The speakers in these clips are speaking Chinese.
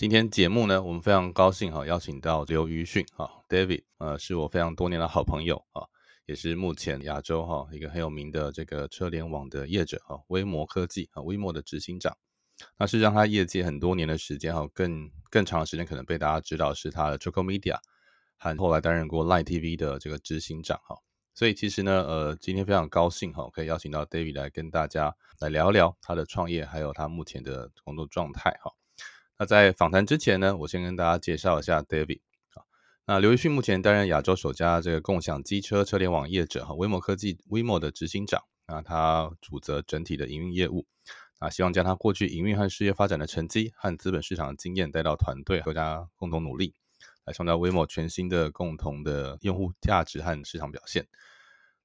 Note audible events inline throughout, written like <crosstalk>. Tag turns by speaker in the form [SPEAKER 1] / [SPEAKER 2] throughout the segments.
[SPEAKER 1] 今天节目呢，我们非常高兴哈，邀请到刘瑜迅哈，David，呃，是我非常多年的好朋友啊，也是目前亚洲哈一个很有名的这个车联网的业者哈，微摩科技啊，微摩的执行长。那是让他业界很多年的时间哈，更更长的时间可能被大家知道是他的 Triple Media，和后来担任过 Line TV 的这个执行长哈。所以其实呢，呃，今天非常高兴哈，可以邀请到 David 来跟大家来聊聊他的创业，还有他目前的工作状态哈。那在访谈之前呢，我先跟大家介绍一下 David 啊。那刘奕迅目前担任亚洲首家这个共享机车车联网业者哈，微摩科技 WeMo 的执行长啊，他主责整体的营运业务啊，希望将他过去营运和事业发展的成绩和资本市场的经验带到团队和，大家共同努力。来创造 WeMo 全新的共同的用户价值和市场表现。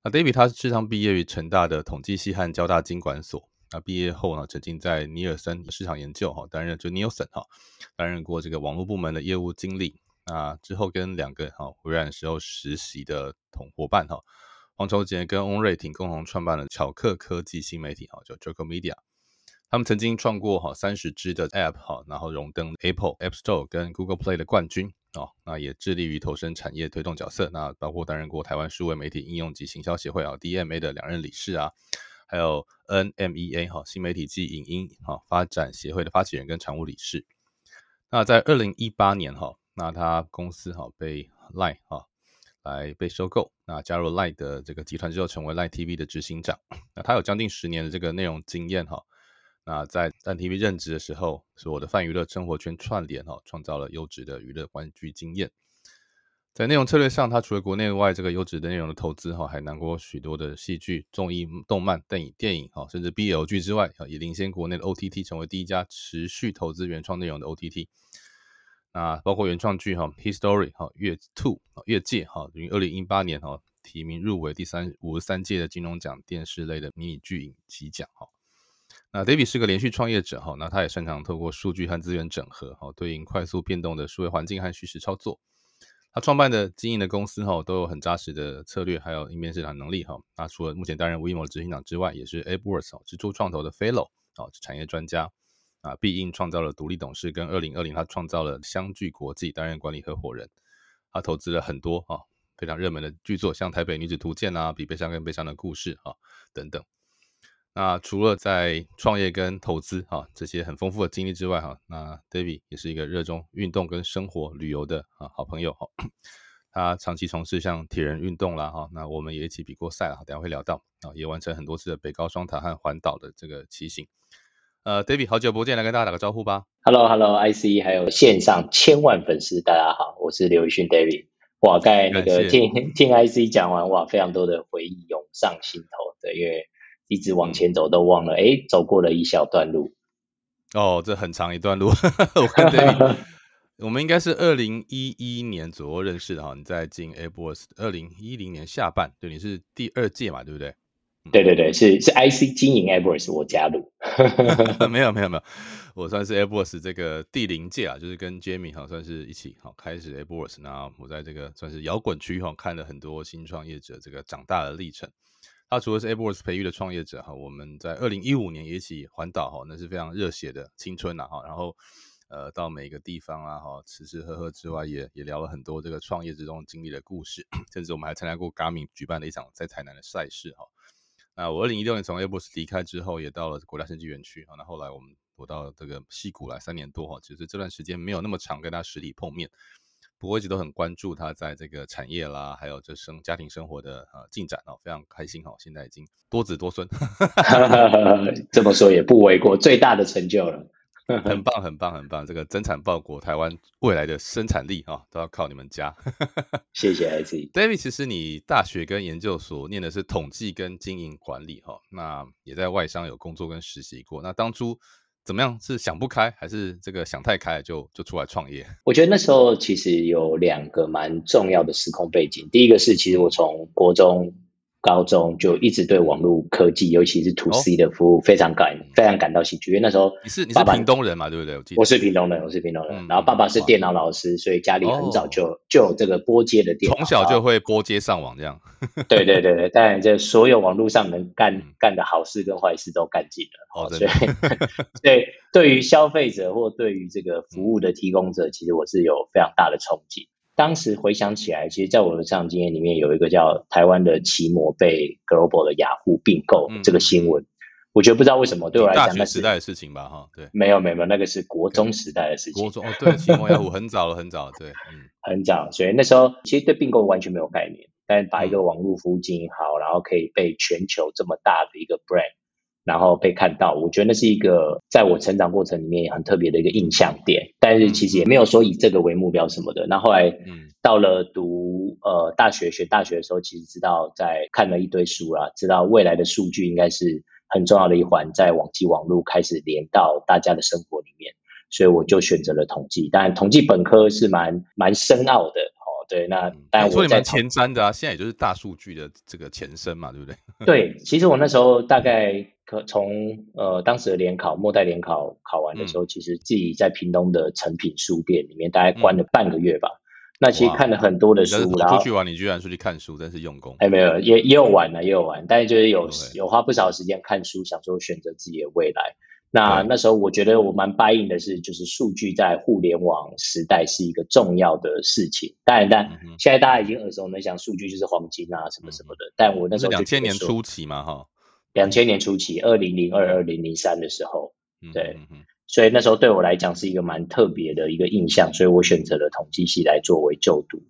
[SPEAKER 1] 那 David 他是上毕业于成大的统计系和交大经管所。那毕业后呢，曾经在尼尔森市场研究哈担任就 Nielsen 哈担任过这个网络部门的业务经理。那之后跟两个哈微软时候实习的同伙伴哈黄秋杰跟翁瑞婷共同创办了巧克科技新媒体哈叫 Joker Media。他们曾经创过哈三十支的 App 哈，然后荣登 Apple App Store 跟 Google Play 的冠军。哦，那也致力于投身产业推动角色，那包括担任过台湾数位媒体应用及行销协会啊 DMA 的两任理事啊，还有 NMEA 哈新媒体及影音哈发展协会的发起人跟常务理事。那在二零一八年哈，那他公司哈被 Line 哈来被收购，那加入 Line 的这个集团之后，成为 Line TV 的执行长。那他有将近十年的这个内容经验哈。那在在 TV 任职的时候，是我的泛娱乐生活圈串联哈，创造了优质的娱乐玩具经验。在内容策略上，它除了国内外这个优质的内容的投资哈，还拿过许多的戏剧、综艺、动漫、电影、电影哈，甚至 BL 剧之外，也领先国内的 OTT，成为第一家持续投资原创内容的 OTT。那包括原创剧哈，History 哈，越 Two 越界哈，于二零一八年哈提名入围第三五十三届的金钟奖电视类的迷你剧影集奖哈。那 David 是个连续创业者哈，那他也擅长透过数据和资源整合哈，对应快速变动的数位环境和虚实操作。他创办的经营的公司哈，都有很扎实的策略，还有应变市场能力哈。那除了目前担任 WeMo 的执行长之外，也是 AppWorks 蜘蛛创投的 Fellow 哦，产业专家啊。必应创造了独立董事，跟二零二零他创造了相聚国际担任管理合伙人。他投资了很多啊非常热门的剧作，像《台北女子图鉴》啊，《比悲伤更悲伤的故事》啊等等。那除了在创业跟投资哈这些很丰富的经历之外哈，那 David 也是一个热衷运动跟生活旅游的啊好朋友哈。他长期从事像铁人运动啦哈，那我们也一起比过赛了，等下会聊到啊，也完成很多次的北高双塔和环岛的这个骑行。呃，David 好久不见，来跟大家打个招呼吧。
[SPEAKER 2] Hello，Hello，IC 还有线上千万粉丝，大家好，我是刘宇迅 David。哇，刚才那个听听 IC 讲完哇，非常多的回忆涌上心头，对，因为。一直往前走都忘了，哎，走过了一小段路。
[SPEAKER 1] 哦，这很长一段路。<laughs> 我看 David，<laughs> 我们应该是二零一一年左右认识的哈。你在进 AppWorks，二零一零年下半，对，你是第二届嘛，对不对？
[SPEAKER 2] 对对对，是是 IC 经营 AppWorks，我加入。<laughs>
[SPEAKER 1] 没有没有没有，我算是 AppWorks 这个第零届啊，就是跟 Jamie 哈算是一起好开始 AppWorks，那我在这个算是摇滚区哈看了很多新创业者这个长大的历程。他除了是 AppWorks 培育的创业者哈，我们在二零一五年也一起环岛哈，那是非常热血的青春呐哈。然后呃，到每个地方啊哈，吃吃喝喝之外，也也聊了很多这个创业之中经历的故事，<coughs> 甚至我们还参加过 Garmin 举办的一场在台南的赛事哈。那我二零一六年从 AppWorks 离开之后，也到了国家生技园区哈。那后来我们我到这个西谷来三年多哈，其实这段时间没有那么长跟他实体碰面。不过一直都很关注他在这个产业啦，还有这生家庭生活的呃进展哦，非常开心哦，现在已经多子多孙，<laughs> <laughs>
[SPEAKER 2] 这么说也不为过，最大的成就了，<laughs>
[SPEAKER 1] 很棒很棒很棒，这个增产报国，台湾未来的生产力啊，都要靠你们家，
[SPEAKER 2] 谢谢 IC
[SPEAKER 1] David，其实你大学跟研究所念的是统计跟经营管理哈，那也在外商有工作跟实习过，那当初怎么样？是想不开，还是这个想太开就就出来创业？
[SPEAKER 2] 我觉得那时候其实有两个蛮重要的时空背景。第一个是，其实我从国中。高中就一直对网络科技，尤其是 to C 的服务非常感非常感到兴趣。因为那时候
[SPEAKER 1] 你是你是屏东人嘛，对不对？我记得
[SPEAKER 2] 我是屏东人，我是屏东人。然后爸爸是电脑老师，所以家里很早就就有这个拨接的电脑，
[SPEAKER 1] 从小就会拨接上网这样。<laughs>
[SPEAKER 2] 对对对对，当然这所有网络上能干干的好事跟坏事都干尽了。哦，所以 <laughs> 对对于消费者或对于这个服务的提供者，其实我是有非常大的憧憬。当时回想起来，其实，在我的成长经验里面，有一个叫台湾的奇摩被 Global 的雅虎并购这个新闻，我觉得不知道为什么对我来讲，
[SPEAKER 1] 那时代的事情吧，哈，对，
[SPEAKER 2] 没有没有，那个是国中时代的事情。
[SPEAKER 1] 国中哦，对，奇摩雅虎很早了，很早，对，嗯，<laughs>
[SPEAKER 2] 很早，所以那时候其实对并购完全没有概念，但把一个网络服务经营好，然后可以被全球这么大的一个 brand。然后被看到，我觉得那是一个在我成长过程里面很特别的一个印象点。但是其实也没有说以这个为目标什么的。那后来，嗯，到了读呃大学学大学的时候，其实知道在看了一堆书啦，知道未来的数据应该是很重要的一环，在网际网络开始连到大家的生活里面，所以我就选择了统计。当然，统计本科是蛮蛮深奥的。对，那但我在
[SPEAKER 1] 前瞻的啊，现在也就是大数据的这个前身嘛，对不对？
[SPEAKER 2] 对，其实我那时候大概可从呃当时的联考末代联考考完的时候，其实自己在屏东的成品书店里面大概关了半个月吧。那其实看了很多的书，然后
[SPEAKER 1] 出去玩，你居然出去看书，真是用功。
[SPEAKER 2] 哎，没有，也也有玩呢，也有玩，但是就是有有花不少时间看书，想说选择自己的未来。那那时候我觉得我蛮 buy in 的是，就是数据在互联网时代是一个重要的事情。当然，但现在大家已经耳熟能详，数据就是黄金啊，什么什么的。但我那时候
[SPEAKER 1] 两千年初期嘛，哈，
[SPEAKER 2] 两千年初期，二零零二、二零零三的时候，对，所以那时候对我来讲是一个蛮特别的一个印象，所以我选择了统计系来作为就读。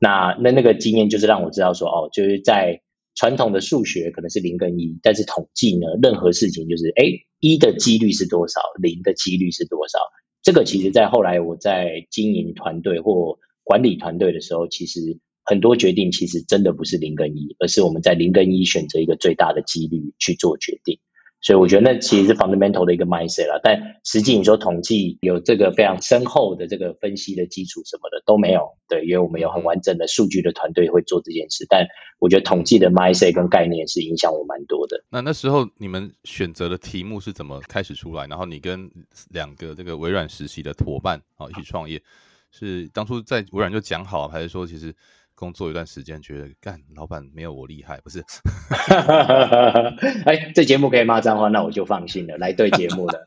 [SPEAKER 2] 那那那个经验就是让我知道说，哦，就是在。传统的数学可能是零跟一，但是统计呢，任何事情就是哎，一的几率是多少，零的几率是多少？这个其实，在后来我在经营团队或管理团队的时候，其实很多决定其实真的不是零跟一，而是我们在零跟一选择一个最大的几率去做决定。所以我觉得那其实是 fundamental 的一个 mindset 啦，但实际你说统计有这个非常深厚的这个分析的基础什么的都没有，对，因为我们有很完整的数据的团队会做这件事。但我觉得统计的 mindset 跟概念是影响我蛮多的。
[SPEAKER 1] 那那时候你们选择的题目是怎么开始出来？然后你跟两个这个微软实习的伙伴啊一起创业，是当初在微软就讲好，还是说其实？工作一段时间，觉得干老板没有我厉害，不是？<laughs>
[SPEAKER 2] 哎，这节目可以骂脏话，那我就放心了。来对节目了，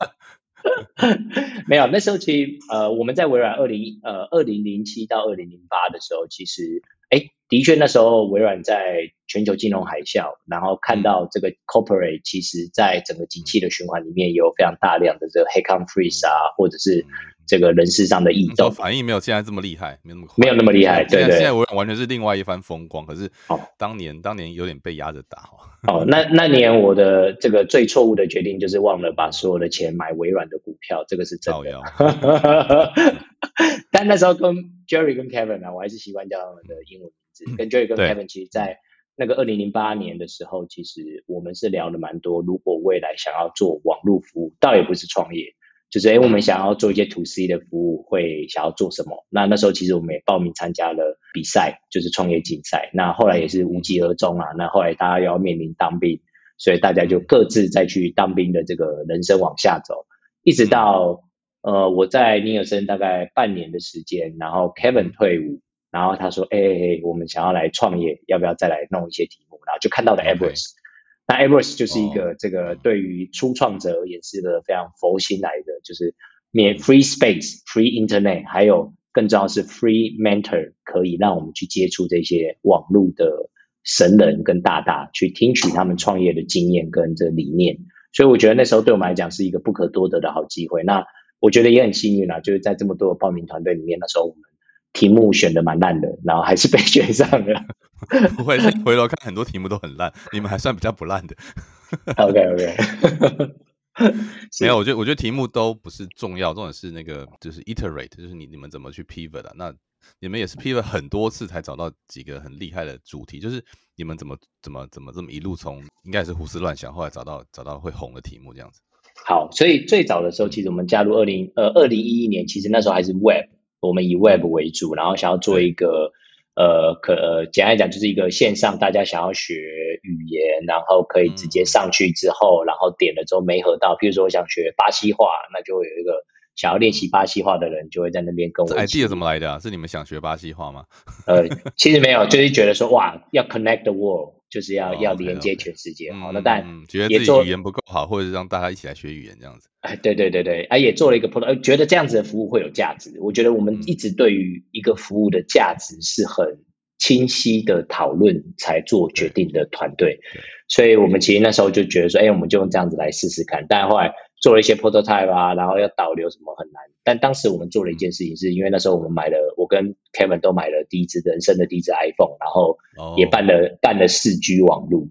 [SPEAKER 2] <laughs> 没有。那时候其实呃，我们在微软二零呃二零零七到二零零八的时候，其实哎，的确那时候微软在全球金融海啸，然后看到这个 corporate 其实在整个景气的循环里面有非常大量的这个 headcount freeze 啊，或者是。这个人事上的异动，
[SPEAKER 1] 反应没有现在这么厉害，没有那么
[SPEAKER 2] 没有那么厉害。对对，
[SPEAKER 1] 现在我完全是另外一番风光。可是，哦，当年当年有点被压着打。
[SPEAKER 2] 哦，那那年我的这个最错误的决定就是忘了把所有的钱买微软的股票，这个是真的。<laughs> 但那时候跟 Jerry 跟 Kevin 啊，我还是习惯叫他们的英文名字。跟 Jerry 跟 Kevin，其实，在那个二零零八年的时候，其实我们是聊了蛮多。如果未来想要做网络服务，倒也不是创业。就是哎，我们想要做一些 to C 的服务，会想要做什么？那那时候其实我们也报名参加了比赛，就是创业竞赛。那后来也是无疾而终啊。那后来大家要面临当兵，所以大家就各自再去当兵的这个人生往下走，一直到呃我在尼尔森大概半年的时间，然后 Kevin 退伍，然后他说哎我们想要来创业，要不要再来弄一些题目？然后就看到了 Everest。那 Everest 就是一个这个对于初创者而言是个非常佛心来的，就是免 free space、free internet，还有更重要是 free mentor，可以让我们去接触这些网络的神人跟大大，去听取他们创业的经验跟这理念。所以我觉得那时候对我们来讲是一个不可多得的好机会。那我觉得也很幸运啊，就是在这么多的报名团队里面，那时候我们题目选的蛮烂的，然后还是被选上了。<laughs>
[SPEAKER 1] 不会，回头看很多题目都很烂，你们还算比较不烂的。<laughs>
[SPEAKER 2] OK OK，<laughs>
[SPEAKER 1] 没有，我觉得我觉得题目都不是重要，重点是那个就是 iterate，就是你你们怎么去 pivot 的。那你们也是 pivot 很多次才找到几个很厉害的主题，就是你们怎么怎么怎么这么一路从应该是胡思乱想，后来找到找到会红的题目这样子。
[SPEAKER 2] 好，所以最早的时候，其实我们加入二零呃二零一一年，其实那时候还是 Web，我们以 Web 为主，然后想要做一个呃可简单讲就是一个线上大家想要学语言，然后可以直接上去之后，然后点了之后没合到，譬如说我想学巴西话，那就会有一个想要练习巴西话的人就会在那边跟我。
[SPEAKER 1] idea 怎么来的啊？是你们想学巴西话吗？
[SPEAKER 2] 呃，其实没有，就是觉得说哇，要 connect the world。就是要要连接全世界，好，那但
[SPEAKER 1] 觉得自己语言不够好，或者是让大家一起来学语言这样子。
[SPEAKER 2] 哎，对对对对，啊，也做了一个 product，觉得这样子的服务会有价值。我觉得我们一直对于一个服务的价值是很清晰的讨论才做决定的团队，所以我们其实那时候就觉得说，哎，我们就用这样子来试试看。但后来做了一些 prototype 啊，然后要导流什么很难。但当时我们做了一件事情，是因为那时候我们买了，我跟 Kevin 都买了第一支人生的第一支 iPhone，然后也办了办了四 G 网络，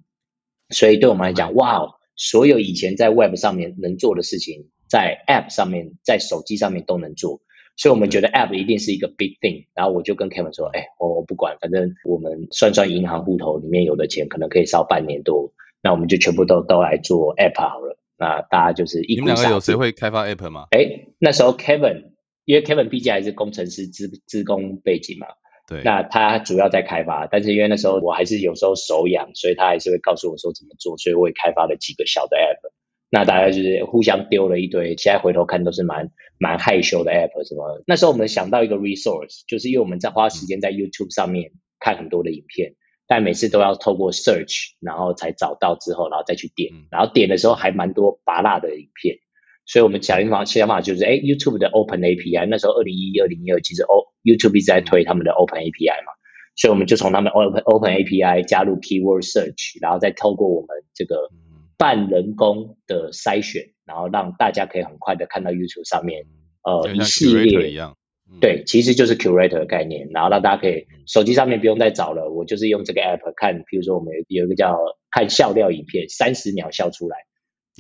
[SPEAKER 2] 所以对我们来讲，哇，所有以前在 Web 上面能做的事情，在 App 上面，在手机上面都能做，所以我们觉得 App 一定是一个 big thing。然后我就跟 Kevin 说，哎，我我不管，反正我们算算银行户头里面有的钱，可能可以烧半年多，那我们就全部都都来做 App 好了。那大家就是一。
[SPEAKER 1] 你们两个有谁会开发 App 吗？
[SPEAKER 2] 哎，那时候 Kevin，因为 Kevin 毕竟还是工程师资资工背景嘛，
[SPEAKER 1] 对。
[SPEAKER 2] 那他主要在开发，但是因为那时候我还是有时候手痒，所以他还是会告诉我说怎么做，所以我也开发了几个小的 App。那大家就是互相丢了一堆，现在回头看都是蛮蛮害羞的 App，什么？那时候我们想到一个 resource，就是因为我们在花时间在 YouTube 上面看很多的影片。但每次都要透过 search，然后才找到之后，然后再去点，然后点的时候还蛮多拔辣的影片，所以我们想法想法就是，哎，YouTube 的 Open API，那时候二零一一、二零一二，其实 O YouTube 一直在推他们的 Open API 嘛，所以我们就从他们 Open Open API 加入 Keyword Search，然后再透过我们这个半人工的筛选，然后让大家可以很快的看到 YouTube 上面，呃，一系列
[SPEAKER 1] 一样。
[SPEAKER 2] 对，其实就是 curator 的概念，然后让大家可以手机上面不用再找了，我就是用这个 app 看，比如说我们有一个叫看笑料影片，三十秒笑出来，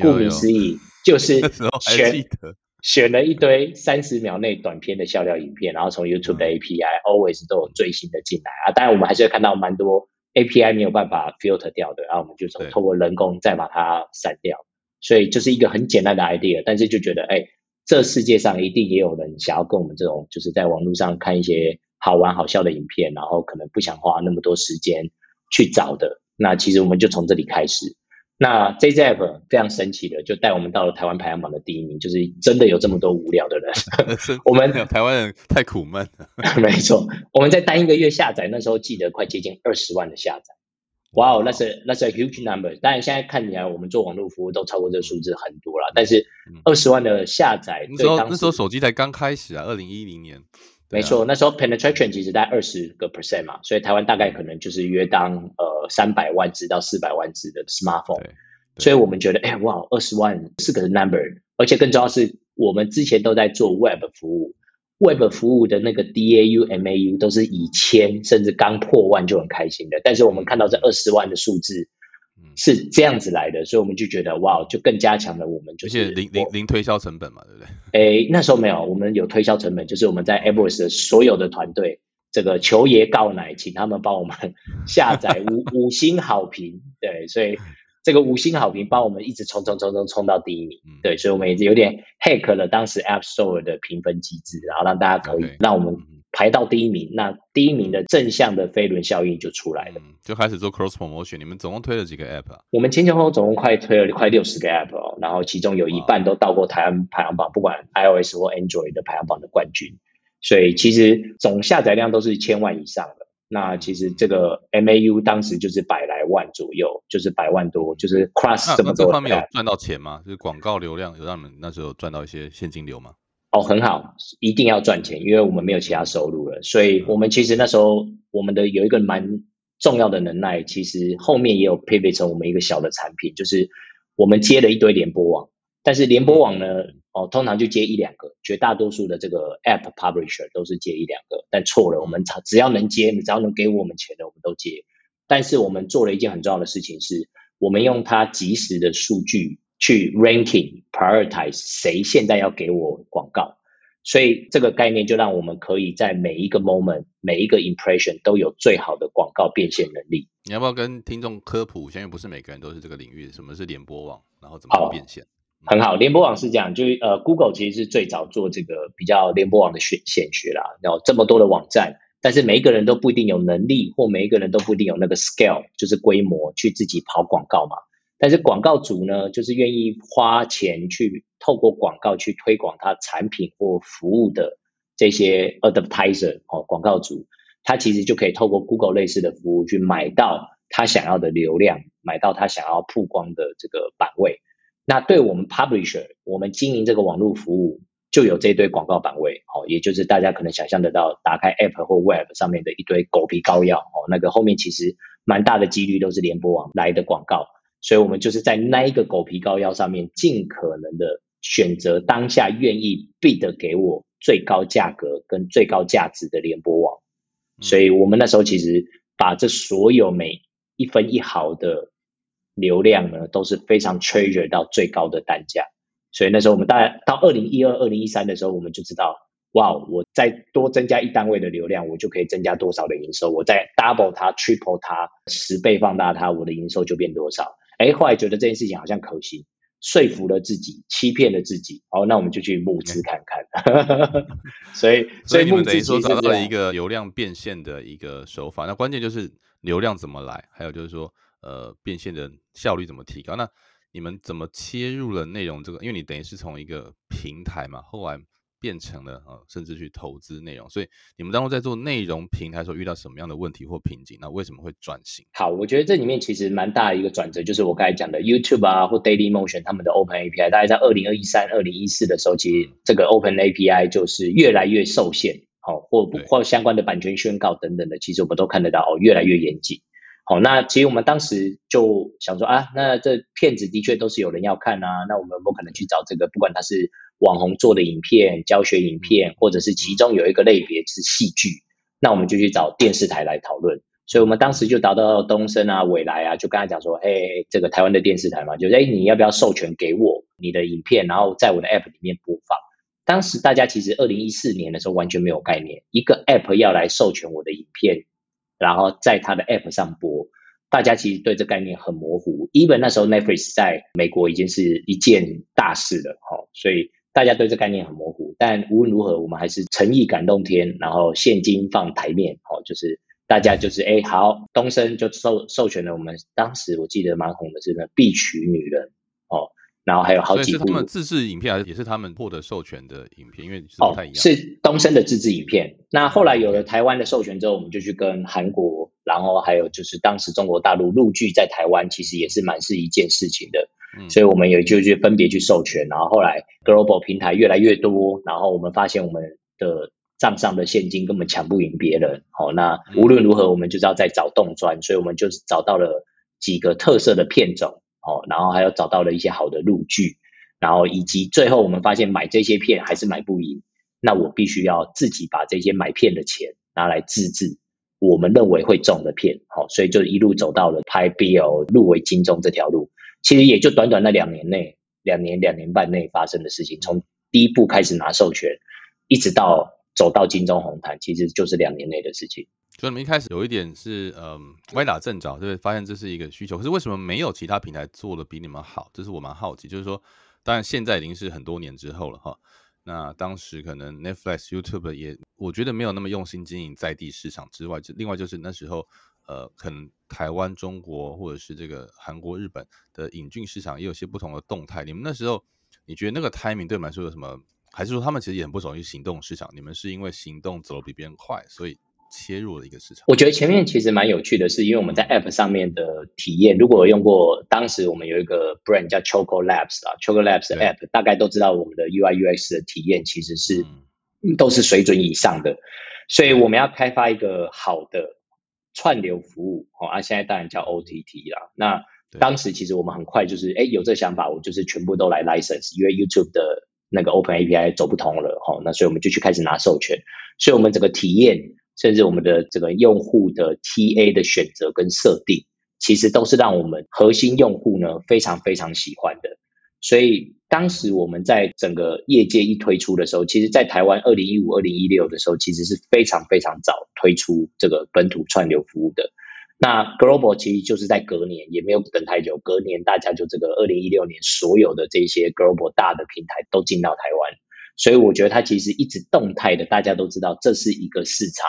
[SPEAKER 2] 顾名思义就是 <laughs> 选 <laughs> 选了一堆三十秒内短片的笑料影片，然后从 YouTube 的 API always 都有最新的进来啊，当然我们还是会看到蛮多 API 没有办法 filter 掉的，然后我们就从透过人工再把它删掉，所以就是一个很简单的 idea，但是就觉得哎。这世界上一定也有人想要跟我们这种，就是在网络上看一些好玩好笑的影片，然后可能不想花那么多时间去找的。那其实我们就从这里开始。那这 app 非常神奇的，就带我们到了台湾排行榜的第一名，就是真的有这么多无聊的人。<laughs> 我们
[SPEAKER 1] 台湾人太苦闷了。<laughs>
[SPEAKER 2] 没错，我们在单一个月下载，那时候记得快接近二十万的下载。哇哦，那是那是 huge number。当然现在看起来，我们做网络服务都超过这个数字很多了。但是二十万的下载，
[SPEAKER 1] 那时候那时候手机才刚开始啊，二零一零年。
[SPEAKER 2] 没错，那时候 penetration 其实在二十个 percent 嘛，所以台湾大概可能就是约当呃三百万只到四百万只的 smartphone。所以我们觉得，哎哇，二十万是个 number，而且更重要是我们之前都在做 web 服务。Web 服务的那个 DAU、MAU 都是以千甚至刚破万就很开心的，但是我们看到这二十万的数字是这样子来的，所以我们就觉得哇，就更加强了我们就是
[SPEAKER 1] 零零零推销成本嘛，对不对？
[SPEAKER 2] 诶，那时候没有，我们有推销成本，就是我们在 AppWorks 的所有的团队，这个求爷告奶，请他们帮我们下载五 <laughs> 五星好评，对，所以。这个五星好评帮我们一直冲冲冲冲冲到第一名，对，所以我们也是有点 hack 了当时 App Store 的评分机制，然后让大家可以让我们排到第一名。那第一名的正向的飞轮效应就出来了，
[SPEAKER 1] 就开始做 cross promotion。你们总共推了几个 App 啊？
[SPEAKER 2] 我们前前后后总共快推了快六十个 App 哦，然后其中有一半都到过台湾排行榜，不管 iOS 或 Android 的排行榜的冠军。所以其实总下载量都是千万以上的。那其实这个 MAU 当时就是百来万左右，就是百万多，就是 cross 这么多。
[SPEAKER 1] 这方面有赚到钱吗？就是广告流量有让你们那时候赚到一些现金流吗？
[SPEAKER 2] 哦，很好，一定要赚钱，因为我们没有其他收入了。所以我们其实那时候我们的有一个蛮重要的能耐，其实后面也有配备成我们一个小的产品，就是我们接了一堆联播网，但是联播网呢？哦，通常就接一两个，绝大多数的这个 App Publisher 都是接一两个，但错了，我们只只要能接，只要能给我们钱的，我们都接。但是我们做了一件很重要的事情，是我们用它及时的数据去 Ranking Prioritize 谁现在要给我广告，所以这个概念就让我们可以在每一个 Moment、每一个 Impression 都有最好的广告变现能力。
[SPEAKER 1] 你要不要跟听众科普？因为不是每个人都是这个领域，什么是联播网，然后怎么变现？
[SPEAKER 2] 很好，联播网是这样，就是呃，Google 其实是最早做这个比较联播网的选选学啦。然后这么多的网站，但是每一个人都不一定有能力，或每一个人都不一定有那个 scale，就是规模去自己跑广告嘛。但是广告主呢，就是愿意花钱去透过广告去推广他产品或服务的这些 advertiser 哦，广告主，他其实就可以透过 Google 类似的服务去买到他想要的流量，买到他想要曝光的这个版位。那对我们 publisher，我们经营这个网络服务就有这堆广告版位，哦，也就是大家可能想象得到，打开 app 或 web 上面的一堆狗皮膏药，哦，那个后面其实蛮大的几率都是联播网来的广告，所以我们就是在那一个狗皮膏药上面，尽可能的选择当下愿意 bid 给我最高价格跟最高价值的联播网，所以我们那时候其实把这所有每一分一毫的。流量呢都是非常 treasure 到最高的单价，所以那时候我们大概到二零一二、二零一三的时候，我们就知道，哇，我再多增加一单位的流量，我就可以增加多少的营收，我再 double 它、triple 它、十倍放大它，我的营收就变多少。哎，后来觉得这件事情好像可行，说服了自己，欺骗了自己，哦，那我们就去募资看看。<laughs> 所以，
[SPEAKER 1] 所
[SPEAKER 2] 以
[SPEAKER 1] 你们等于说找到了一个流量变现的一个手法，那关键就是流量怎么来，还有就是说。呃，变现的效率怎么提高？那你们怎么切入了内容这个？因为你等于是从一个平台嘛，后来变成了呃，甚至去投资内容。所以你们当初在做内容平台的时候，遇到什么样的问题或瓶颈？那为什么会转型？
[SPEAKER 2] 好，我觉得这里面其实蛮大的一个转折，就是我刚才讲的 YouTube 啊，或 Daily Motion 他们的 Open API，大概在二零二一三、二零一四的时候，其实这个 Open API 就是越来越受限，好，或或相关的版权宣告等等的，其实我们都看得到哦，越来越严谨。好，那其实我们当时就想说啊，那这片子的确都是有人要看啊，那我们有没有可能去找这个，不管他是网红做的影片、教学影片，或者是其中有一个类别是戏剧，那我们就去找电视台来讨论。所以我们当时就找到东森啊、未来啊，就跟他讲说，哎，这个台湾的电视台嘛，就是哎，你要不要授权给我你的影片，然后在我的 app 里面播放？当时大家其实二零一四年的时候完全没有概念，一个 app 要来授权我的影片。然后在他的 App 上播，大家其实对这概念很模糊。Even 那时候 Netflix 在美国已经是一件大事了，哈，所以大家对这概念很模糊。但无论如何，我们还是诚意感动天，然后现金放台面，哦，就是大家就是哎好，东升就授授权了我们。当时我记得蛮红的是那《必娶女人》。然后还有好几部，
[SPEAKER 1] 是他们自制影片，还是也是他们获得授权的影片？因为是不太一样。
[SPEAKER 2] 是东升的自制影片。那后来有了台湾的授权之后，我们就去跟韩国，然后还有就是当时中国大陆陆剧在台湾，其实也是蛮是一件事情的。所以我们也就去分别去授权。然后后来 global 平台越来越多，然后我们发现我们的账上的现金根本抢不赢别人。好，那无论如何，我们就是要再找洞钻，所以我们就是找到了几个特色的片种。哦，然后还有找到了一些好的路剧，然后以及最后我们发现买这些片还是买不赢，那我必须要自己把这些买片的钱拿来自制我们认为会中的片，好，所以就一路走到了拍 BL 入围金钟这条路，其实也就短短那两年内，两年两年半内发生的事情，从第一步开始拿授权，一直到走到金钟红毯，其实就是两年内的事情。
[SPEAKER 1] 所以你们一开始有一点是嗯歪打正着，对不对？发现这是一个需求，可是为什么没有其他平台做的比你们好？这是我蛮好奇。就是说，当然现在已经是很多年之后了哈。那当时可能 Netflix、YouTube 也，我觉得没有那么用心经营在地市场之外，就另外就是那时候呃，可能台湾、中国或者是这个韩国、日本的引进市场也有些不同的动态。你们那时候你觉得那个 timing 对你们来说有什么？还是说他们其实也很不熟悉行动市场？你们是因为行动走的比别人快，所以？切入的一个市场，
[SPEAKER 2] 我觉得前面其实蛮有趣的，是因为我们在 App 上面的体验，如果用过，当时我们有一个 brand 叫 Choco Labs 啊，Choco Labs 的 App，大概都知道我们的 UI UX 的体验其实是都是水准以上的，所以我们要开发一个好的串流服务，哦，啊，现在当然叫 OTT 啦。那当时其实我们很快就是，哎，有这想法，我就是全部都来 license，因为 YouTube 的那个 Open API 走不通了，哈，那所以我们就去开始拿授权，所以我们整个体验。甚至我们的这个用户的 TA 的选择跟设定，其实都是让我们核心用户呢非常非常喜欢的。所以当时我们在整个业界一推出的时候，其实，在台湾二零一五、二零一六的时候，其实是非常非常早推出这个本土串流服务的。那 Global 其实就是在隔年，也没有等太久，隔年大家就这个二零一六年所有的这些 Global 大的平台都进到台湾，所以我觉得它其实一直动态的，大家都知道这是一个市场。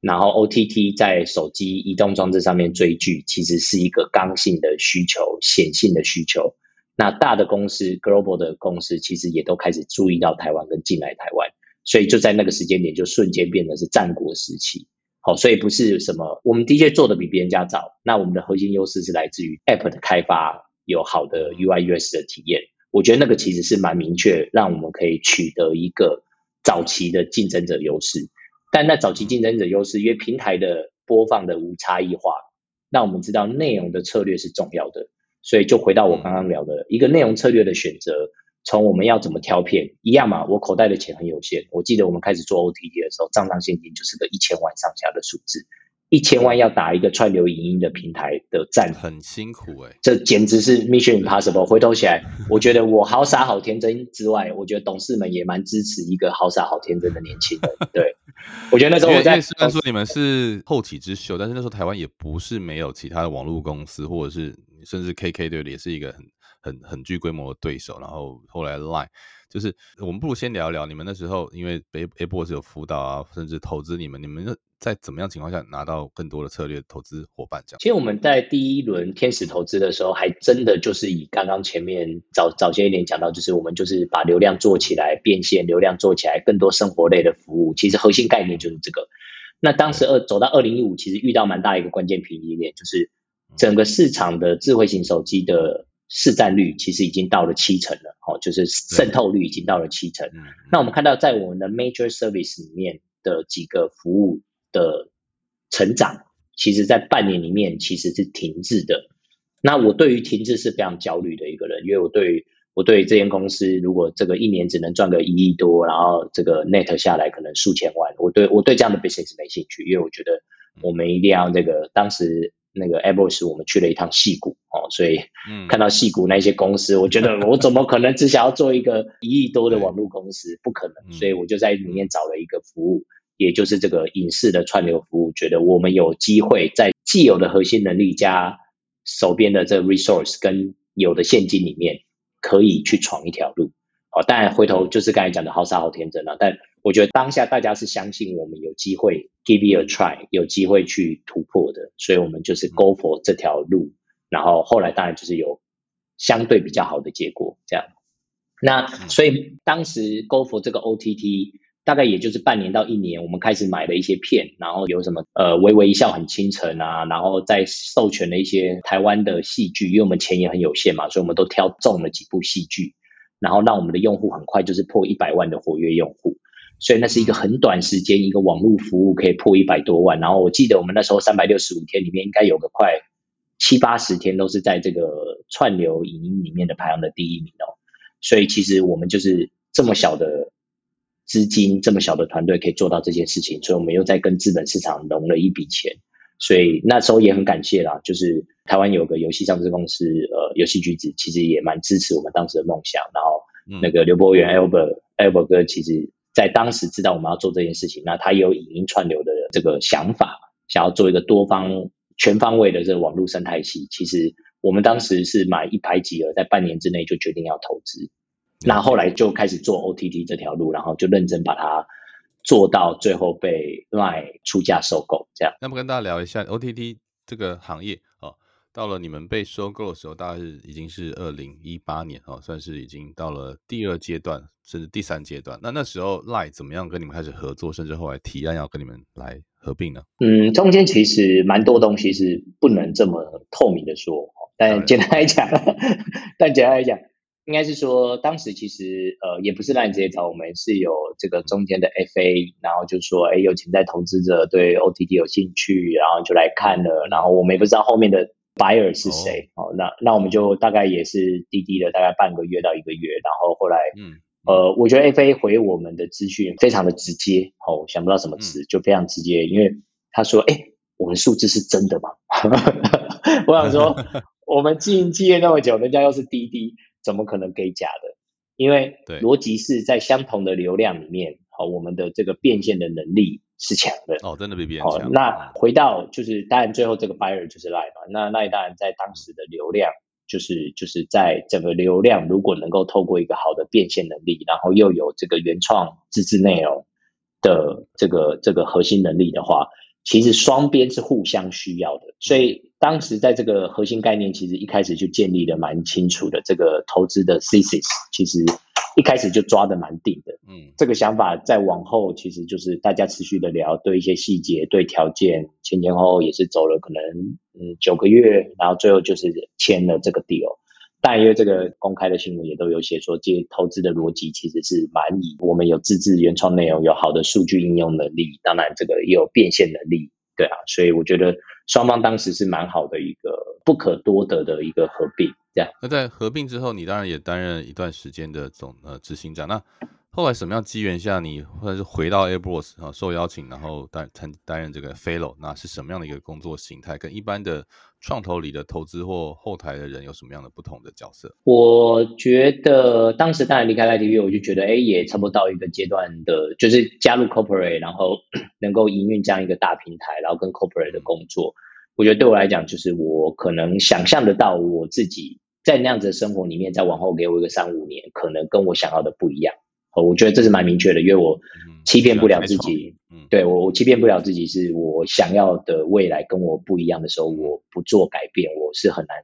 [SPEAKER 2] 然后 OTT 在手机移动装置上面追剧，其实是一个刚性的需求、显性的需求。那大的公司、Global 的公司，其实也都开始注意到台湾跟进来台湾，所以就在那个时间点，就瞬间变得是战国时期。好，所以不是什么，我们的确做的比别人家早。那我们的核心优势是来自于 App 的开发，有好的 UI/US 的体验。我觉得那个其实是蛮明确，让我们可以取得一个早期的竞争者优势。但那早期竞争者优势，因为平台的播放的无差异化，那我们知道内容的策略是重要的，所以就回到我刚刚聊的一个内容策略的选择，从我们要怎么挑片一样嘛。我口袋的钱很有限，我记得我们开始做 OTT 的时候，账上现金就是个一千万上下的数字。一千万要打一个串流影音的平台的战，
[SPEAKER 1] 很辛苦哎，
[SPEAKER 2] 这简直是 mission impossible。回头起来，我觉得我好傻好天真之外，我觉得董事们也蛮支持一个好傻好天真的年轻人。对，<laughs> 我觉得那时候我在
[SPEAKER 1] 虽然说你们是后起之秀，但是那时候台湾也不是没有其他的网络公司，或者是甚至 KK 对也是一个很很很具规模的对手。然后后来 Line。就是我们不如先聊聊你们那时候，因为 A A 博士有辅导啊，甚至投资你们，你们在怎么样情况下拿到更多的策略投资伙伴？这样，
[SPEAKER 2] 其实我们在第一轮天使投资的时候，还真的就是以刚刚前面早早些一点讲到，就是我们就是把流量做起来，变现流量做起来，更多生活类的服务，其实核心概念就是这个。那当时二走到二零一五，其实遇到蛮大一个关键瓶颈点，就是整个市场的智慧型手机的。市占率其实已经到了七成了，哦，就是渗透率已经到了七成。那我们看到在我们的 major service 里面的几个服务的成长，其实在半年里面其实是停滞的。那我对于停滞是非常焦虑的一个人，因为我对我对这间公司如果这个一年只能赚个一亿多，然后这个 net 下来可能数千万，我对我对这样的 business 没兴趣，因为我觉得我们一定要这个当时。那个 Apple 是我们去了一趟戏谷哦，所以看到戏谷那些公司，我觉得 <laughs> 我怎么可能只想要做一个一亿多的网络公司？不可能，所以我就在里面找了一个服务，也就是这个影视的串流服务，觉得我们有机会在既有的核心能力加手边的这 resource 跟有的现金里面，可以去闯一条路。哦，当然回头就是刚才讲的好傻好天真了，但我觉得当下大家是相信我们有机会 give it a try，有机会去突破的，所以我们就是 go for 这条路，然后后来当然就是有相对比较好的结果这样。那所以当时 go for 这个 OTT 大概也就是半年到一年，我们开始买了一些片，然后有什么呃微微一笑很倾城啊，然后再授权了一些台湾的戏剧，因为我们钱也很有限嘛，所以我们都挑中了几部戏剧。然后让我们的用户很快就是破一百万的活跃用户，所以那是一个很短时间，一个网络服务可以破一百多万。然后我记得我们那时候三百六十五天里面应该有个快七八十天都是在这个串流影音里面的排行的第一名哦。所以其实我们就是这么小的资金，这么小的团队可以做到这件事情，所以我们又在跟资本市场融了一笔钱。所以那时候也很感谢啦，就是台湾有个游戏上市公司，呃，游戏橘子其实也蛮支持我们当时的梦想。然后那个刘博元 Albert Albert 哥，其实在当时知道我们要做这件事情，那他也有影音串流的这个想法，想要做一个多方全方位的这个网络生态系。其实我们当时是买一拍即合，在半年之内就决定要投资。那后来就开始做 OTT 这条路，然后就认真把它。做到最后被 Lie 出价收购，这样。
[SPEAKER 1] 那么跟大家聊一下 OTT 这个行业啊，到了你们被收购的时候，大概是已经是二零一八年哦，算是已经到了第二阶段，甚至第三阶段。那那时候 Lie 怎么样跟你们开始合作，甚至后来提案要跟你们来合并呢？
[SPEAKER 2] 嗯，中间其实蛮多东西是不能这么透明的说，<laughs> 但简单来讲，但简单来讲。应该是说，当时其实呃也不是让你直接找我们，是有这个中间的 FA，然后就说，哎，有潜在投资者对 OTT 有兴趣，然后就来看了，然后我们也不知道后面的 buyer 是谁，哦，那那我们就大概也是滴滴了大概半个月到一个月，然后后来，嗯，呃，我觉得 FA 回我们的资讯非常的直接，哦，想不到什么词，就非常直接，因为他说，哎，我们数字是真的吗？<laughs> 我想说，<laughs> 我们经营企业那么久，人家又是滴滴。怎么可能给假的？因为逻辑是在相同的流量里面，好，我们的这个变现的能力是强的。
[SPEAKER 1] 哦，真的比别人强。
[SPEAKER 2] 那回到就是当然最后这个 buyer 就是 Line 嘛，那 Line 当然在当时的流量。就是就是在整个流量，如果能够透过一个好的变现能力，然后又有这个原创自制内容的这个这个核心能力的话，其实双边是互相需要的。所以当时在这个核心概念，其实一开始就建立的蛮清楚的。这个投资的 thesis 其实。一开始就抓的蛮定的，嗯，这个想法再往后，其实就是大家持续的聊，对一些细节、对条件，前前后后也是走了可能嗯九个月，然后最后就是签了这个 deal。但因为这个公开的新闻也都有写说，这投资的逻辑其实是蛮以我们有自制原创内容，有好的数据应用能力，当然这个也有变现能力，对啊，所以我觉得双方当时是蛮好的一个不可多得的一个合并。这样，
[SPEAKER 1] 那在合并之后，你当然也担任一段时间的总呃执行长。那后来什么样机缘下，你或者是回到 Airbus 啊，受邀请，然后担担担任这个 Fellow，那是什么样的一个工作形态？跟一般的创投里的投资或后台的人有什么样的不同的角色？
[SPEAKER 2] 我觉得当时当然离开 ITV，我就觉得哎，也差不多到一个阶段的，就是加入 Corporate，然后 <clears throat> 能够营运这样一个大平台，然后跟 Corporate 的工作，我觉得对我来讲，就是我可能想象得到我自己。在那样子的生活里面，再往后给我一个三五年，可能跟我想要的不一样。哦，我觉得这是蛮明确的，因为我欺骗不了自己。嗯，对我，我欺骗不了自己，是我想要的未来跟我不一样的时候，我不做改变，我是很难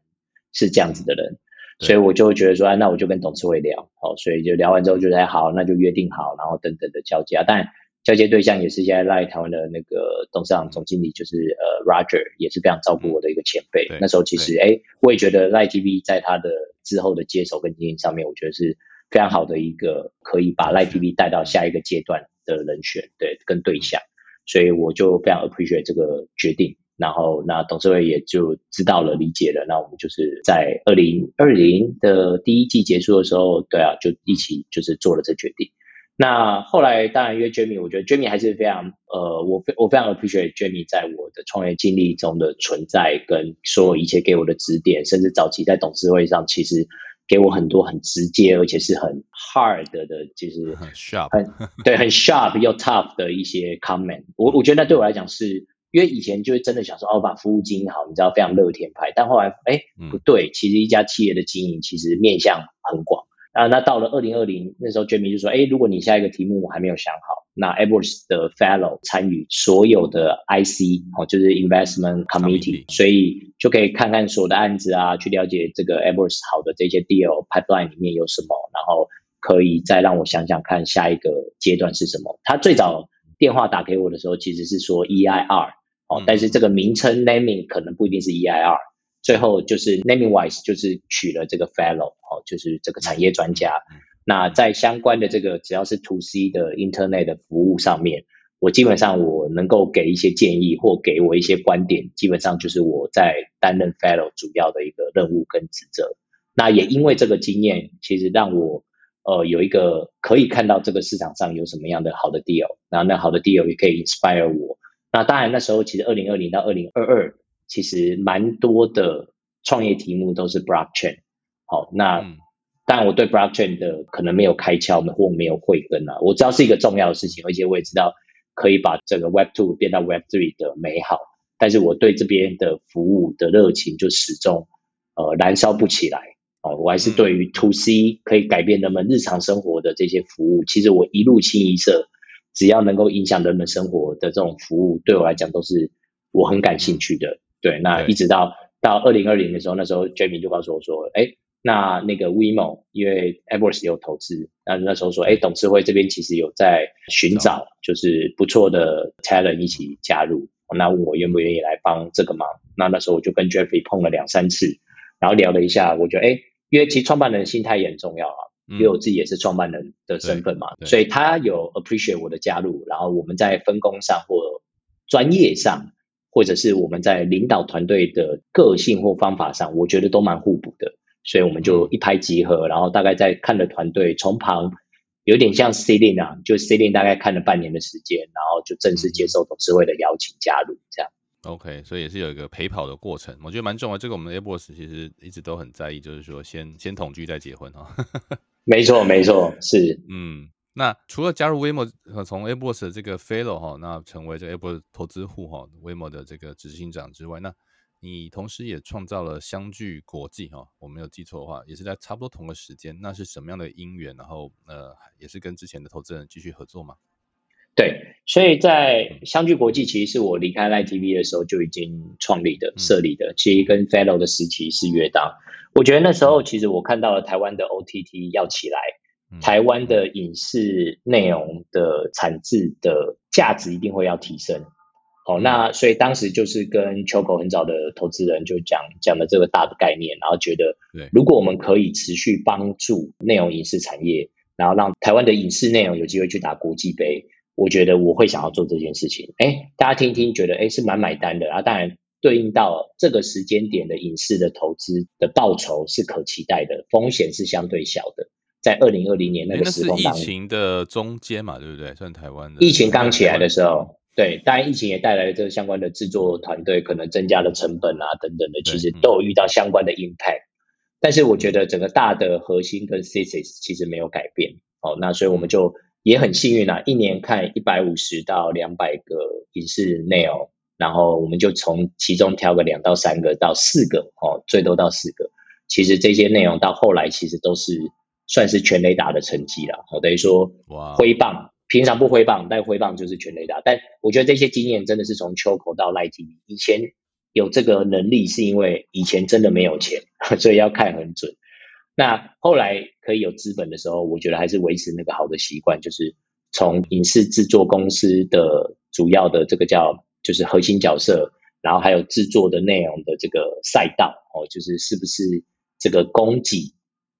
[SPEAKER 2] 是这样子的人。所以我就觉得说，那我就跟董事会聊。好，所以就聊完之后，就得好，那就约定好，然后等等的交接。但交接对象也是现在赖台湾的那个董事长总经理，就是呃 Roger，也是非常照顾我的一个前辈。那时候其实哎，我也觉得赖 TV 在他的之后的接手跟经营上面，我觉得是非常好的一个可以把赖 TV 带到下一个阶段的人选，对，跟对象。所以我就非常 appreciate 这个决定。然后那董事会也就知道了、理解了。那我们就是在二零二零的第一季结束的时候，对啊，就一起就是做了这决定。那后来当然约 Jamie，我觉得 Jamie 还是非常呃，我非我非常 appreciate Jamie 在我的创业经历中的存在，跟所有一切给我的指点，甚至早期在董事会上，其实给我很多很直接而且是很 hard 的，就是
[SPEAKER 1] 很 sharp，
[SPEAKER 2] 很对，很 sharp 又 tough 的一些 comment。我我觉得那对我来讲是，因为以前就是真的想说哦，把服务经营好，你知道非常乐天派，但后来哎不对，其实一家企业的经营其实面向很广。啊，那到了二零二零那时候，Jamie 就说：“哎，如果你下一个题目我还没有想好，那 a b o r s 的 Fellow 参与所有的 IC 哦，就是 Investment Committee，所以就可以看看所有的案子啊，去了解这个 a b o r s 好的这些 Deal Pipeline 里面有什么，然后可以再让我想想看下一个阶段是什么。他最早电话打给我的时候，其实是说 EIR 哦，但是这个名称 Naming 可能不一定是 EIR。”最后就是 naming wise，就是取了这个 fellow 哦，就是这个产业专家。那在相关的这个只要是 to C 的 internet 的服务上面，我基本上我能够给一些建议或给我一些观点，基本上就是我在担任 fellow 主要的一个任务跟职责。那也因为这个经验，其实让我呃有一个可以看到这个市场上有什么样的好的 deal，然后那好的 deal 也可以 inspire 我。那当然那时候其实二零二零到二零二二。其实蛮多的创业题目都是 blockchain，好，那但我对 blockchain 的可能没有开窍或没有慧根啊。我知道是一个重要的事情，而且我也知道可以把这个 Web Two 变到 Web Three 的美好，但是我对这边的服务的热情就始终呃燃烧不起来哦。我还是对于 To C 可以改变人们日常生活的这些服务，其实我一路清一色，只要能够影响人们生活的这种服务，对我来讲都是我很感兴趣的。对，那一直到到二零二零的时候，那时候 Jamie 就告诉我说，哎，那那个 WeMo，因为 a b o r s 有投资，那那时候说，哎，董事会这边其实有在寻找，就是不错的 talent 一起加入，那问我愿不愿意来帮这个忙。那那时候我就跟 Jeffrey 碰了两三次，然后聊了一下，我觉得，哎，因为其实创办人心态也很重要啊，因为我自己也是创办人的身份嘛，所以他有 appreciate 我的加入，然后我们在分工上或专业上。或者是我们在领导团队的个性或方法上，我觉得都蛮互补的，所以我们就一拍即合，然后大概在看的团队从旁有点像 C 链啊，就 C 链大概看了半年的时间，然后就正式接受董事会的邀请加入这样。
[SPEAKER 1] OK，所以也是有一个陪跑的过程，我觉得蛮重要。这个我们的 A Boss 其实一直都很在意，就是说先先同居再结婚哈。
[SPEAKER 2] 没错，没错，是嗯。
[SPEAKER 1] 那除了加入 Waymo 从 a b o s 的这个 Fellow 哈，那成为这 a b o s 投资户哈，Waymo 的这个执行长之外，那你同时也创造了相聚国际哈，我没有记错的话，也是在差不多同个时间。那是什么样的因缘？然后呃，也是跟之前的投资人继续合作吗？
[SPEAKER 2] 对，所以在相聚国际，其实是我离开 Live TV 的时候就已经创立的、设立的。其实跟 Fellow 的时期是约当。我觉得那时候其实我看到了台湾的 OTT 要起来，台湾的影视内容的产制的价值一定会要提升。哦，那所以当时就是跟秋狗很早的投资人就讲讲了这个大的概念，然后觉得，如果我们可以持续帮助内容影视产业，然后让台湾的影视内容有机会去打国际杯。我觉得我会想要做这件事情，哎，大家听一听，觉得哎是蛮买单的啊。当然，对应到这个时间点的影视的投资的报酬是可期待的，风险是相对小的。在二零二零年那个时候，
[SPEAKER 1] 疫情的中间嘛，对不对？算台湾的
[SPEAKER 2] 疫情刚起来的时候，对，当然疫情也带来了这个相关的制作团队可能增加了成本啊等等的，其实都有遇到相关的 impact。但是我觉得整个大的核心跟 thesis 其实没有改变。哦，那所以我们就。也很幸运啊，一年看一百五十到两百个影视内容，然后我们就从其中挑个两到三个到四个哦，最多到四个。其实这些内容到后来其实都是算是全雷达的成绩了。哦，等于说挥棒，平常不挥棒，但挥棒就是全雷达。但我觉得这些经验真的是从秋口到赖吉以前有这个能力是因为以前真的没有钱，<laughs> 所以要看很准。那后来可以有资本的时候，我觉得还是维持那个好的习惯，就是从影视制作公司的主要的这个叫就是核心角色，然后还有制作的内容的这个赛道哦，就是是不是这个供给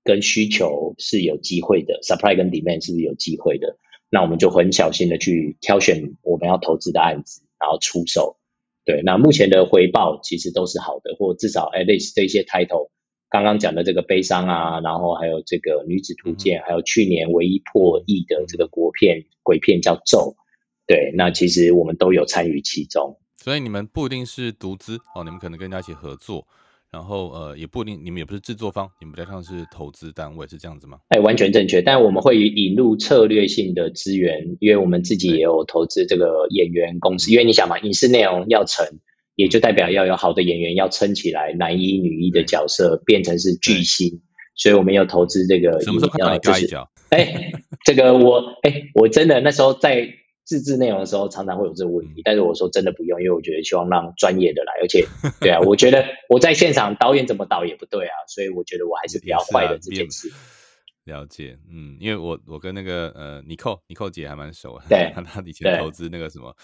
[SPEAKER 2] 跟需求是有机会的，supply 跟 demand 是不是有机会的？那我们就很小心的去挑选我们要投资的案子，然后出手。对，那目前的回报其实都是好的，或至少 at least 这些 title。刚刚讲的这个悲伤啊，然后还有这个女子图鉴，还有去年唯一破亿的这个国片鬼片叫咒，对，那其实我们都有参与其中。
[SPEAKER 1] 所以你们不一定是独资哦，你们可能跟人家一起合作，然后呃也不一定，你们也不是制作方，你们比较像是投资单位，是这样子吗？
[SPEAKER 2] 哎，完全正确。但我们会引入策略性的资源，因为我们自己也有投资这个演员公司，因为你想嘛，影视内容要成。也就代表要有好的演员要撑起来男一女一的角色变成是巨星，所以我们要投资这个。
[SPEAKER 1] 什么时候看到你加一脚？
[SPEAKER 2] 哎，这个我哎，我真的那时候在自制内容的时候常常会有这个问题，但是我说真的不用，因为我觉得希望让专业的来，而且对啊，我觉得我在现场导演怎么导也不对啊，所以我觉得我还是比较坏的这件事。
[SPEAKER 1] 了解，嗯，因为我我跟那个呃尼寇尼寇姐还蛮熟，
[SPEAKER 2] 对，
[SPEAKER 1] 她以前投资那个什么。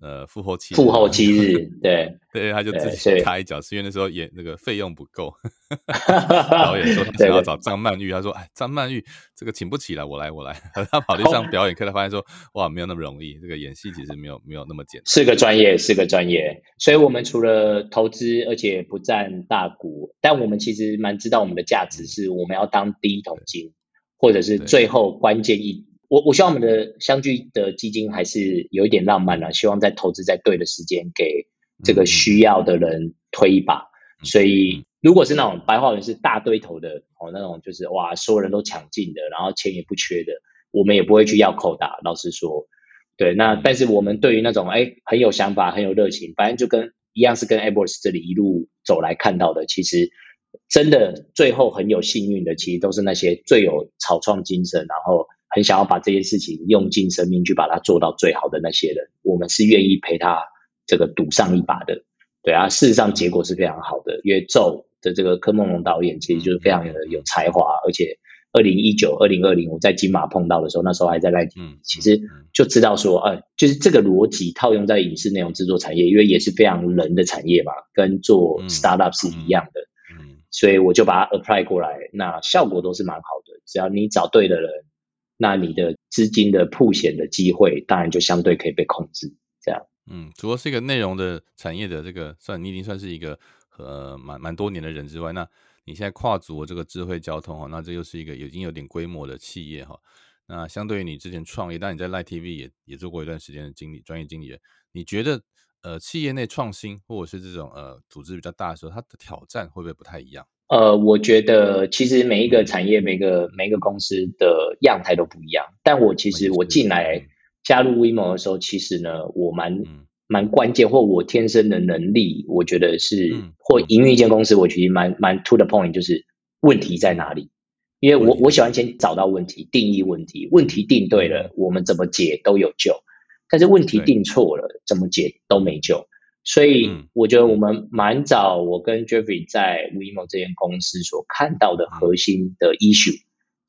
[SPEAKER 1] 呃，复后期，
[SPEAKER 2] 复后期日，对，<laughs>
[SPEAKER 1] 对，他就自己插一脚，是因为那时候演那个费用不够，<laughs> 导演说 <laughs> 他想要找张曼玉，他说，哎，张曼玉这个请不起来，我来，我来，他跑去上表演课，他发现说，哇，没有那么容易，这个演戏其实没有没有那么简单，
[SPEAKER 2] 是个专业，是个专业，所以我们除了投资，而且不占大股，但我们其实蛮知道我们的价值，是我们要当第一桶金，或者是最后关键一。我我希望我们的相聚的基金还是有一点浪漫了，希望在投资在对的时间给这个需要的人推一把。所以如果是那种白话文是大堆头的哦，那种就是哇，所有人都抢进的，然后钱也不缺的，我们也不会去要扣打。老实说，对，那但是我们对于那种哎很有想法、很有热情，反正就跟一样是跟 a b o s 这里一路走来看到的，其实真的最后很有幸运的，其实都是那些最有草创精神，然后。很想要把这件事情用尽生命去把它做到最好的那些人，我们是愿意陪他这个赌上一把的，对啊，事实上结果是非常好的。因为咒的这个柯梦龙导演其实就是非常的有才华，而且二零一九、二零二零我在金马碰到的时候，那时候还在赖嗯，其实就知道说，呃，就是这个逻辑套用在影视内容制作产业，因为也是非常人的产业嘛，跟做 startup 是一样的，嗯，所以我就把它 apply 过来，那效果都是蛮好的，只要你找对的人。那你的资金的铺险的机会，当然就相对可以被控制。这样，
[SPEAKER 1] 嗯，除了是一个内容的产业的这个，算你已经算是一个呃蛮蛮多年的人之外，那你现在跨足这个智慧交通哈，那这又是一个已经有点规模的企业哈。那相对于你之前创业，但你在 Live TV 也也做过一段时间的经理，专业经理人，你觉得呃企业内创新或者是这种呃组织比较大的时候，它的挑战会不会不太一样？
[SPEAKER 2] 呃，我觉得其实每一个产业、每个每个公司的样态都不一样。但我其实我进来加入 WeMo 的时候，其实呢，我蛮蛮关键，或我天生的能力，我觉得是或营运一间公司，我其实蛮蛮 to the point，就是问题在哪里？因为我我喜欢先找到问题，定义问题，问题定对了，我们怎么解都有救；但是问题定错了，怎么解都没救。所以我觉得我们蛮早，我跟 Jeffrey 在 WeMo 这间公司所看到的核心的 issue，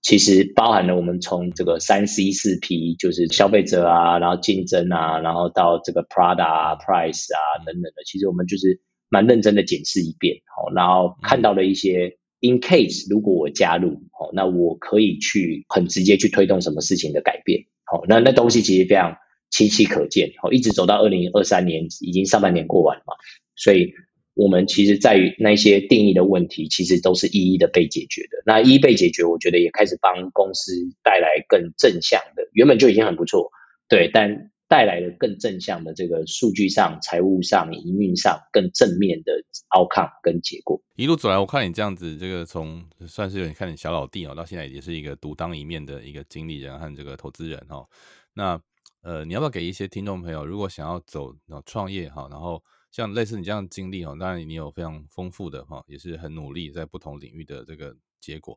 [SPEAKER 2] 其实包含了我们从这个三 C 四 P，就是消费者啊，然后竞争啊，然后到这个 Prada 啊、Price 啊等等的，其实我们就是蛮认真的检视一遍，好，然后看到了一些 in case 如果我加入，哦，那我可以去很直接去推动什么事情的改变，好，那那东西其实非常。清晰可见，哦，一直走到二零二三年，已经上半年过完了嘛，所以我们其实在于那些定义的问题，其实都是一一的被解决的。那一被解决，我觉得也开始帮公司带来更正向的，原本就已经很不错，对，但带来了更正向的这个数据上、财务上、营运上更正面的 outcome 跟结果。
[SPEAKER 1] 一路走来，我看你这样子，这个从算是有点看你小老弟哦，到现在也是一个独当一面的一个经理人和这个投资人哦，那。呃，你要不要给一些听众朋友，如果想要走创业哈，然后像类似你这样的经历哈，当然你有非常丰富的哈，也是很努力在不同领域的这个结果。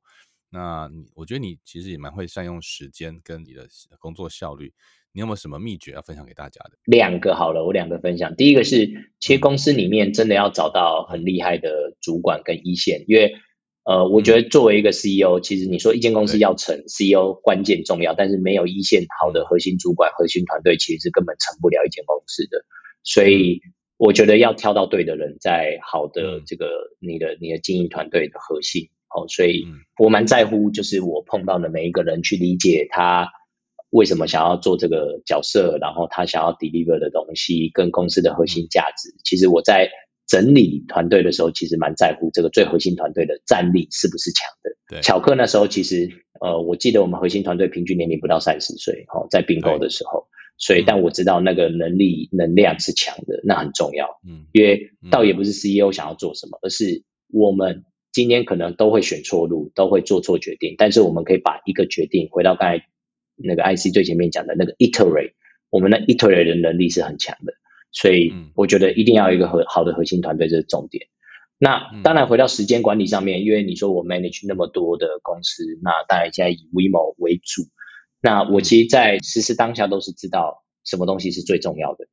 [SPEAKER 1] 那你我觉得你其实也蛮会善用时间跟你的工作效率。你有没有什么秘诀要分享给大家的？
[SPEAKER 2] 两个好了，我两个分享。第一个是，其实公司里面真的要找到很厉害的主管跟一线，因为。呃，我觉得作为一个 CEO，其实你说一间公司要成 CEO 关键重要，但是没有一线好的核心主管、核心团队，其实是根本成不了一间公司的。所以我觉得要挑到对的人，在好的这个你的你的经营团队的核心哦。所以我蛮在乎，就是我碰到的每一个人，去理解他为什么想要做这个角色，然后他想要 deliver 的东西跟公司的核心价值。其实我在。整理团队的时候，其实蛮在乎这个最核心团队的战力是不是强的。
[SPEAKER 1] 对，
[SPEAKER 2] 巧克那时候其实，呃，我记得我们核心团队平均年龄不到三十岁，哦，在并购的时候，所以但我知道那个能力能量是强的，那很重要。嗯，因为倒也不是 CEO 想要做什么，而是我们今天可能都会选错路，都会做错决定，但是我们可以把一个决定回到刚才那个 IC 最前面讲的那个 iterate，我们的 iterate 的能力是很强的。所以我觉得一定要有一个核好的核心团队，这是重点。那当然回到时间管理上面，因为你说我 manage 那么多的公司，那当然现在以 WeMo 为主。那我其实，在实施当下都是知道什么东西是最重要的。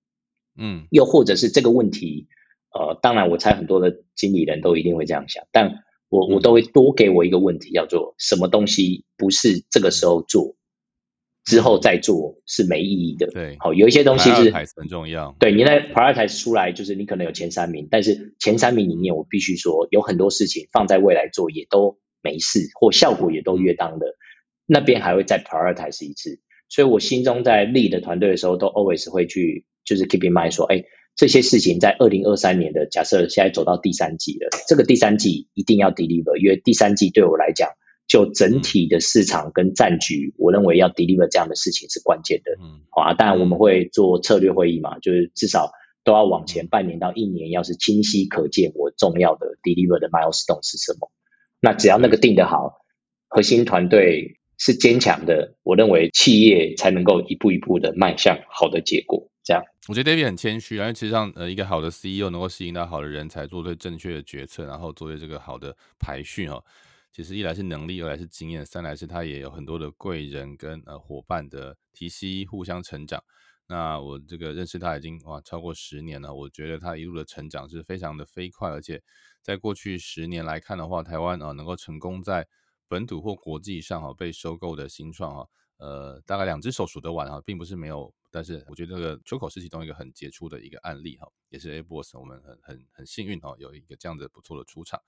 [SPEAKER 2] 嗯，又或者是这个问题，呃，当然我猜很多的经理人都一定会这样想，但我我都会多给我一个问题，叫做什么东西不是这个时候做。之后再做是没意义的。
[SPEAKER 1] 对，
[SPEAKER 2] 好，有一些东西是
[SPEAKER 1] 很重要。
[SPEAKER 2] 对，你那 prioritize 出来，就是你可能有前三名，但是前三名里面，我必须说有很多事情放在未来做也都没事，或效果也都约当的，那边还会再 prioritize 一次。所以我心中在 lead 团队的时候，都 always 会去就是 keep in mind 说，哎，这些事情在二零二三年的假设现在走到第三季了，这个第三季一定要 deliver，因为第三季对我来讲。就整体的市场跟战局，我认为要 deliver 这样的事情是关键的。嗯，好啊，当然我们会做策略会议嘛，就是至少都要往前半年到一年，要是清晰可见我重要的 deliver 的 milestone 是什么。那只要那个定得好，核心团队是坚强的，我认为企业才能够一步一步的迈向好的结果。这样，
[SPEAKER 1] 我觉得 David 很谦虚，因为其实上呃一个好的 CEO 能够吸引到好的人才，做对正确的决策，然后做对这个好的排序哦。其实一来是能力，二来是经验，三来是他也有很多的贵人跟呃伙伴的提携，互相成长。那我这个认识他已经哇超过十年了，我觉得他一路的成长是非常的飞快，而且在过去十年来看的话，台湾啊能够成功在本土或国际上哈被收购的新创哈，呃大概两只手数得完哈，并不是没有，但是我觉得这个秋口是其中一个很杰出的一个案例哈，也是 A Boss 我们很很很幸运哈有一个这样的不错的出场。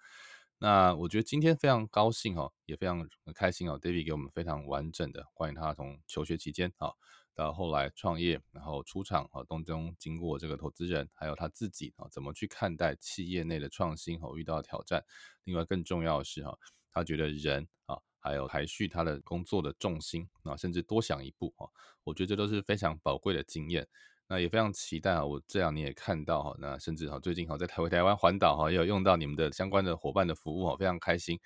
[SPEAKER 1] 那我觉得今天非常高兴哈，也非常开心哦。David 给我们非常完整的关于他从求学期间啊，到后来创业，然后出场啊，当中经过这个投资人，还有他自己啊，怎么去看待企业内的创新和遇到挑战。另外更重要的是哈，他觉得人啊，还有排序他的工作的重心啊，甚至多想一步哈，我觉得这都是非常宝贵的经验。那也非常期待啊，我这两年也看到哈，那甚至哈最近哈在台湾 <laughs> 台湾环岛哈也有用到你们的相关的伙伴的服务哈，非常开心。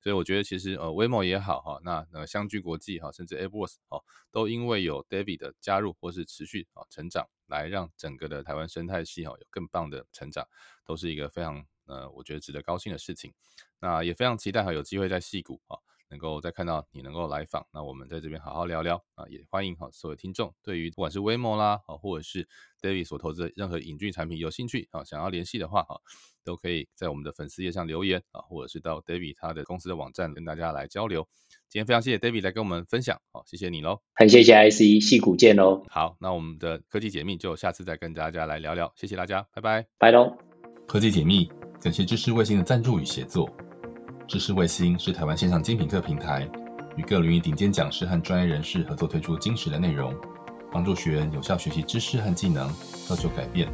[SPEAKER 1] 所以我觉得其实呃，Waymo 也好哈，那呃相聚国际哈，甚至 Airbus 哦，都因为有 David 的加入或是持续啊成长，来让整个的台湾生态系哈有更棒的成长，都是一个非常呃我觉得值得高兴的事情。那也非常期待哈有机会在戏谷啊。能够再看到你能够来访，那我们在这边好好聊聊啊，也欢迎哈所有听众对于不管是 Waymo 啦，啊或者是 David 所投资的任何影剧产品有兴趣啊，想要联系的话哈，都可以在我们的粉丝页上留言啊，或者是到 David 他的公司的网站跟大家来交流。今天非常谢谢 David 来跟我们分享，好，谢谢你喽，
[SPEAKER 2] 很谢谢 IC 细股见喽。
[SPEAKER 1] 好，那我们的科技解密就下次再跟大家来聊聊，谢谢大家，拜拜，
[SPEAKER 2] 拜喽。
[SPEAKER 1] 科技解密感谢知识卫星的赞助与协作，知识卫星是台湾线上精品课平台。与各领域顶尖讲师和专业人士合作推出精实的内容，帮助学员有效学习知识和技能，造就改变。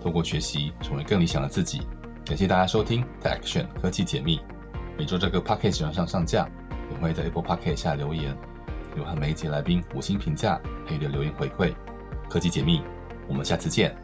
[SPEAKER 1] 透过学习，成为更理想的自己。感谢大家收听 The Action 科技解密。每周这个 p a c k a g e 上上架，也会在 Apple p a c k a g e 下留言，有和每一集来宾五星评价，还有留言回馈。科技解密，我们下次见。